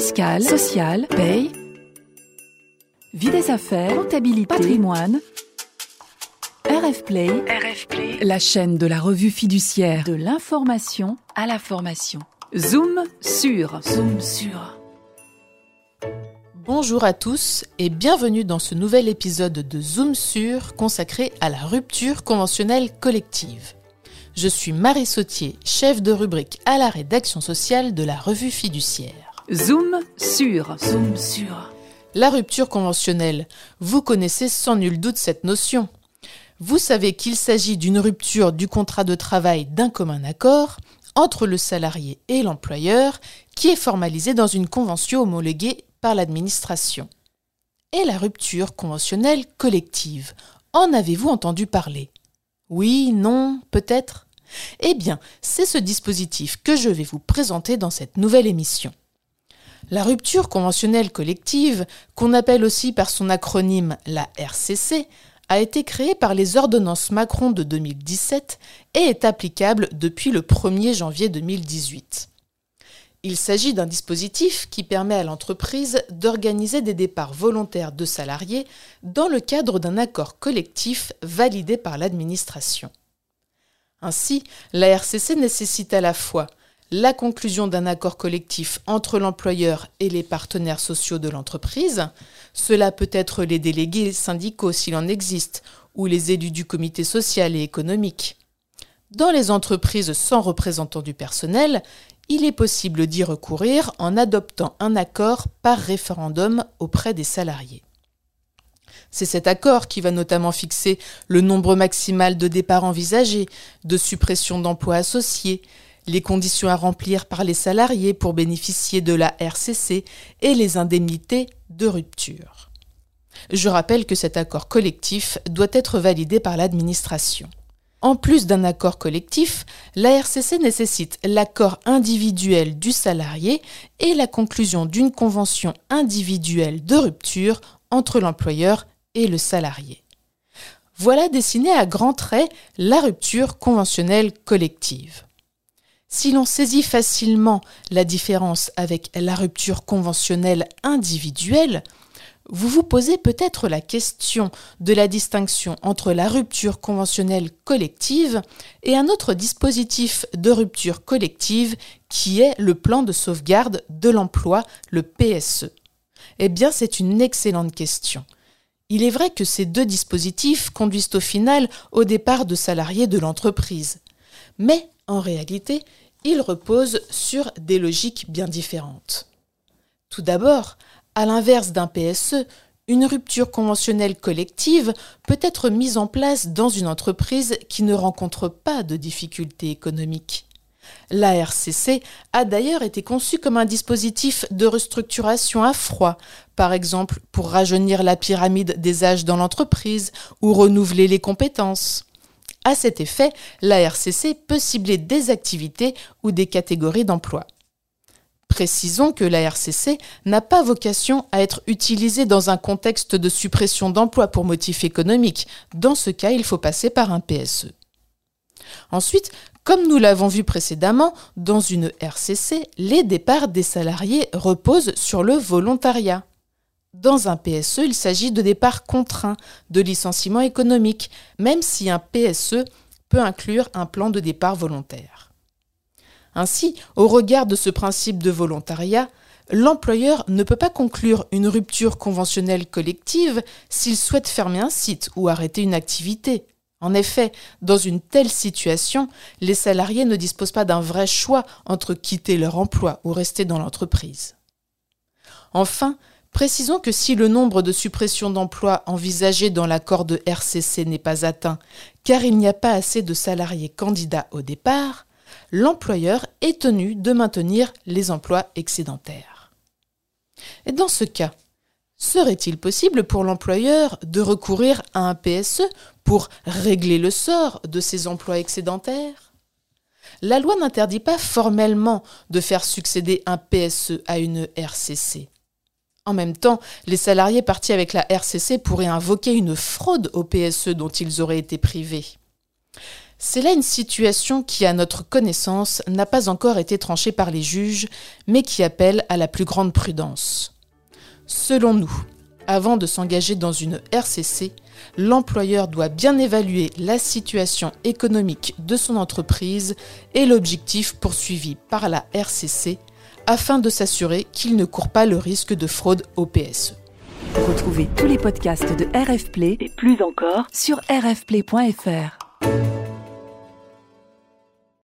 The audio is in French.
fiscale, sociale, paye, vie des affaires, comptabilité, patrimoine. RF Play, la chaîne de la revue fiduciaire de l'information à la formation. Zoom sur, zoom sur. Bonjour à tous et bienvenue dans ce nouvel épisode de Zoom sur consacré à la rupture conventionnelle collective. Je suis Marie Sautier, chef de rubrique à la rédaction sociale de la revue fiduciaire. Zoom sur, zoom sur. La rupture conventionnelle, vous connaissez sans nul doute cette notion. Vous savez qu'il s'agit d'une rupture du contrat de travail d'un commun accord entre le salarié et l'employeur qui est formalisée dans une convention homologuée par l'administration. Et la rupture conventionnelle collective, en avez-vous entendu parler? Oui, non, peut-être? Eh bien, c'est ce dispositif que je vais vous présenter dans cette nouvelle émission. La rupture conventionnelle collective, qu'on appelle aussi par son acronyme la RCC, a été créée par les ordonnances Macron de 2017 et est applicable depuis le 1er janvier 2018. Il s'agit d'un dispositif qui permet à l'entreprise d'organiser des départs volontaires de salariés dans le cadre d'un accord collectif validé par l'administration. Ainsi, la RCC nécessite à la fois la conclusion d'un accord collectif entre l'employeur et les partenaires sociaux de l'entreprise, cela peut être les délégués syndicaux s'il en existe, ou les élus du comité social et économique. Dans les entreprises sans représentant du personnel, il est possible d'y recourir en adoptant un accord par référendum auprès des salariés. C'est cet accord qui va notamment fixer le nombre maximal de départs envisagés, de suppression d'emplois associés, les conditions à remplir par les salariés pour bénéficier de la RCC et les indemnités de rupture. Je rappelle que cet accord collectif doit être validé par l'administration. En plus d'un accord collectif, la RCC nécessite l'accord individuel du salarié et la conclusion d'une convention individuelle de rupture entre l'employeur et le salarié. Voilà dessiné à grands traits la rupture conventionnelle collective. Si l'on saisit facilement la différence avec la rupture conventionnelle individuelle, vous vous posez peut-être la question de la distinction entre la rupture conventionnelle collective et un autre dispositif de rupture collective qui est le plan de sauvegarde de l'emploi, le PSE. Eh bien, c'est une excellente question. Il est vrai que ces deux dispositifs conduisent au final au départ de salariés de l'entreprise. Mais, en réalité, ils reposent sur des logiques bien différentes. Tout d'abord, à l'inverse d'un PSE, une rupture conventionnelle collective peut être mise en place dans une entreprise qui ne rencontre pas de difficultés économiques. La RCC a d'ailleurs été conçue comme un dispositif de restructuration à froid, par exemple pour rajeunir la pyramide des âges dans l'entreprise ou renouveler les compétences. À cet effet, la RCC peut cibler des activités ou des catégories d'emploi. Précisons que la RCC n'a pas vocation à être utilisée dans un contexte de suppression d'emplois pour motif économique. Dans ce cas, il faut passer par un PSE. Ensuite, comme nous l'avons vu précédemment, dans une RCC, les départs des salariés reposent sur le volontariat. Dans un PSE, il s'agit de départs contraints, de licenciement économique, même si un PSE peut inclure un plan de départ volontaire. Ainsi, au regard de ce principe de volontariat, l'employeur ne peut pas conclure une rupture conventionnelle collective s'il souhaite fermer un site ou arrêter une activité. En effet, dans une telle situation, les salariés ne disposent pas d'un vrai choix entre quitter leur emploi ou rester dans l'entreprise. Enfin, précisons que si le nombre de suppressions d'emplois envisagé dans l'accord de RCC n'est pas atteint, car il n'y a pas assez de salariés candidats au départ, l'employeur est tenu de maintenir les emplois excédentaires. Et dans ce cas, serait-il possible pour l'employeur de recourir à un PSE pour régler le sort de ces emplois excédentaires? La loi n'interdit pas formellement de faire succéder un PSE à une RCC. En même temps, les salariés partis avec la RCC pourraient invoquer une fraude au PSE dont ils auraient été privés. C'est là une situation qui, à notre connaissance, n'a pas encore été tranchée par les juges, mais qui appelle à la plus grande prudence. Selon nous, avant de s'engager dans une RCC, l'employeur doit bien évaluer la situation économique de son entreprise et l'objectif poursuivi par la RCC afin de s'assurer qu'il ne court pas le risque de fraude au PSE. Retrouvez tous les podcasts de RF Play et plus encore sur rfplay.fr.